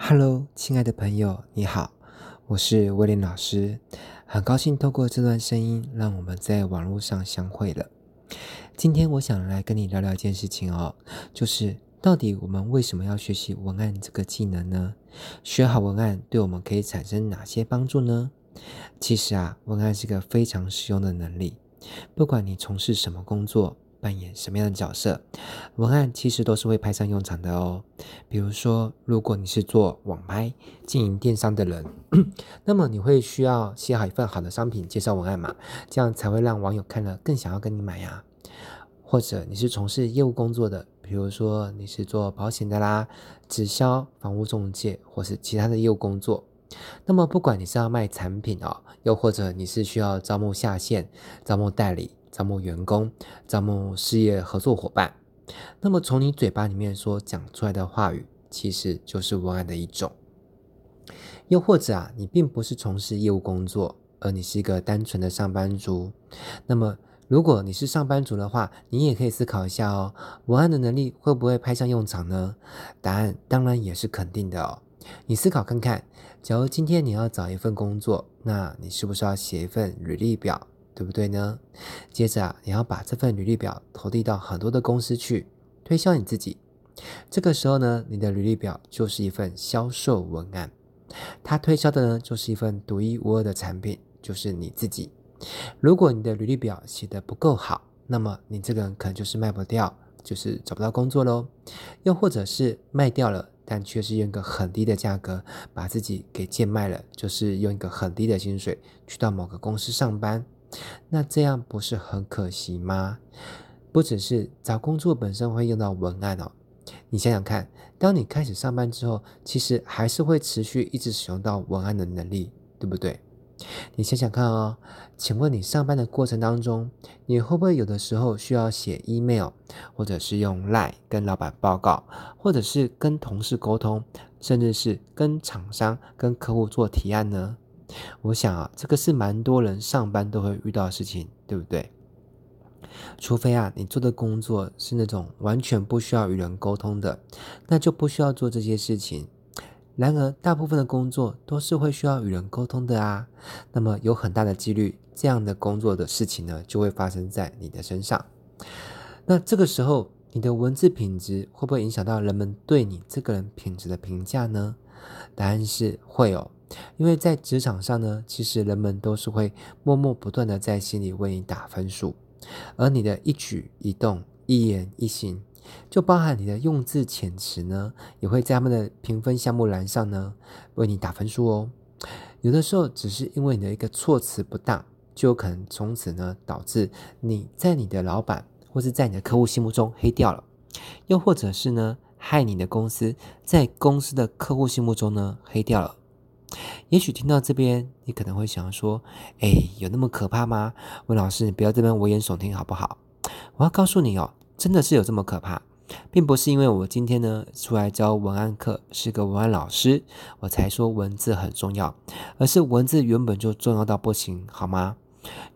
Hello，亲爱的朋友，你好，我是威廉老师，很高兴透过这段声音，让我们在网络上相会了。今天我想来跟你聊聊一件事情哦，就是到底我们为什么要学习文案这个技能呢？学好文案对我们可以产生哪些帮助呢？其实啊，文案是个非常实用的能力，不管你从事什么工作。扮演什么样的角色，文案其实都是会派上用场的哦。比如说，如果你是做网拍、经营电商的人，那么你会需要写好一份好的商品介绍文案嘛？这样才会让网友看了更想要跟你买呀。或者你是从事业务工作的，比如说你是做保险的啦、直销、房屋中介，或是其他的业务工作，那么不管你是要卖产品哦，又或者你是需要招募下线、招募代理。招募员工，招募事业合作伙伴。那么从你嘴巴里面所讲出来的话语，其实就是文案的一种。又或者啊，你并不是从事业务工作，而你是一个单纯的上班族。那么如果你是上班族的话，你也可以思考一下哦，文案的能力会不会派上用场呢？答案当然也是肯定的哦。你思考看看，假如今天你要找一份工作，那你是不是要写一份履历表？对不对呢？接着啊，你要把这份履历表投递到很多的公司去推销你自己。这个时候呢，你的履历表就是一份销售文案，它推销的呢就是一份独一无二的产品，就是你自己。如果你的履历表写得不够好，那么你这个人可能就是卖不掉，就是找不到工作喽。又或者是卖掉了，但却是用一个很低的价格把自己给贱卖了，就是用一个很低的薪水去到某个公司上班。那这样不是很可惜吗？不只是找工作本身会用到文案哦，你想想看，当你开始上班之后，其实还是会持续一直使用到文案的能力，对不对？你想想看哦，请问你上班的过程当中，你会不会有的时候需要写 email，或者是用 line 跟老板报告，或者是跟同事沟通，甚至是跟厂商、跟客户做提案呢？我想啊，这个是蛮多人上班都会遇到的事情，对不对？除非啊，你做的工作是那种完全不需要与人沟通的，那就不需要做这些事情。然而，大部分的工作都是会需要与人沟通的啊。那么，有很大的几率，这样的工作的事情呢，就会发生在你的身上。那这个时候，你的文字品质会不会影响到人们对你这个人品质的评价呢？答案是会哦。因为在职场上呢，其实人们都是会默默不断的在心里为你打分数，而你的一举一动、一言一行，就包含你的用字遣词呢，也会在他们的评分项目栏上呢为你打分数哦。有的时候只是因为你的一个措辞不当，就有可能从此呢导致你在你的老板或是在你的客户心目中黑掉了，又或者是呢害你的公司在公司的客户心目中呢黑掉了。也许听到这边，你可能会想说：“哎，有那么可怕吗？”温老师，你不要这边危言耸听好不好？我要告诉你哦，真的是有这么可怕，并不是因为我今天呢出来教文案课，是个文案老师，我才说文字很重要，而是文字原本就重要到不行，好吗？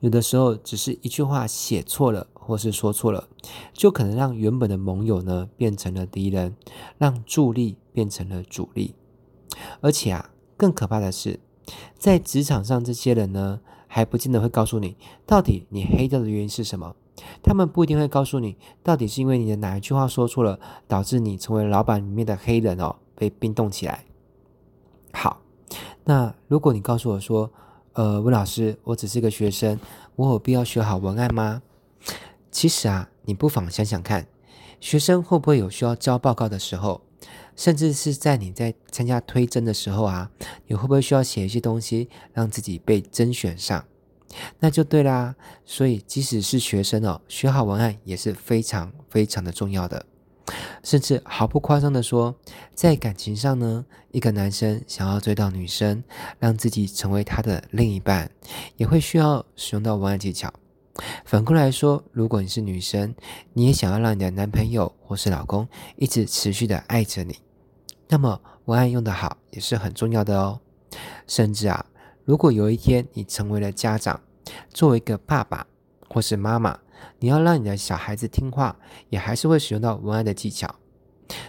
有的时候只是一句话写错了，或是说错了，就可能让原本的盟友呢变成了敌人，让助力变成了主力，而且啊。更可怕的是，在职场上，这些人呢还不见得会告诉你，到底你黑掉的原因是什么。他们不一定会告诉你，到底是因为你的哪一句话说错了，导致你成为老板里面的黑人哦，被冰冻起来。好，那如果你告诉我说，呃，温老师，我只是个学生，我有必要学好文案吗？其实啊，你不妨想想看，学生会不会有需要交报告的时候？甚至是在你在参加推甄的时候啊，你会不会需要写一些东西，让自己被甄选上？那就对啦。所以即使是学生哦，学好文案也是非常非常的重要的。甚至毫不夸张的说，在感情上呢，一个男生想要追到女生，让自己成为他的另一半，也会需要使用到文案技巧。反过来说，如果你是女生，你也想要让你的男朋友或是老公一直持续的爱着你，那么文案用得好也是很重要的哦。甚至啊，如果有一天你成为了家长，作为一个爸爸或是妈妈，你要让你的小孩子听话，也还是会使用到文案的技巧。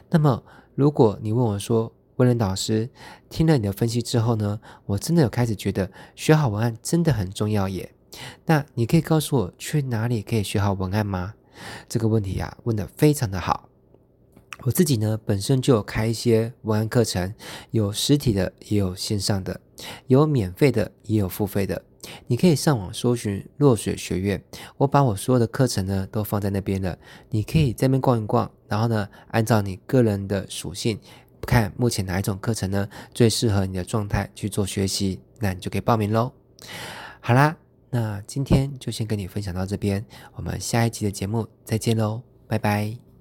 那么，如果你问我说，威廉老师听了你的分析之后呢，我真的有开始觉得学好文案真的很重要耶。那你可以告诉我去哪里可以学好文案吗？这个问题呀，问得非常的好。我自己呢，本身就有开一些文案课程，有实体的，也有线上的，有免费的，也有付费的。你可以上网搜寻落水学院，我把我所有的课程呢都放在那边了。你可以在那边逛一逛，然后呢，按照你个人的属性，看目前哪一种课程呢最适合你的状态去做学习，那你就可以报名喽。好啦，那今天就先跟你分享到这边，我们下一集的节目再见喽，拜拜。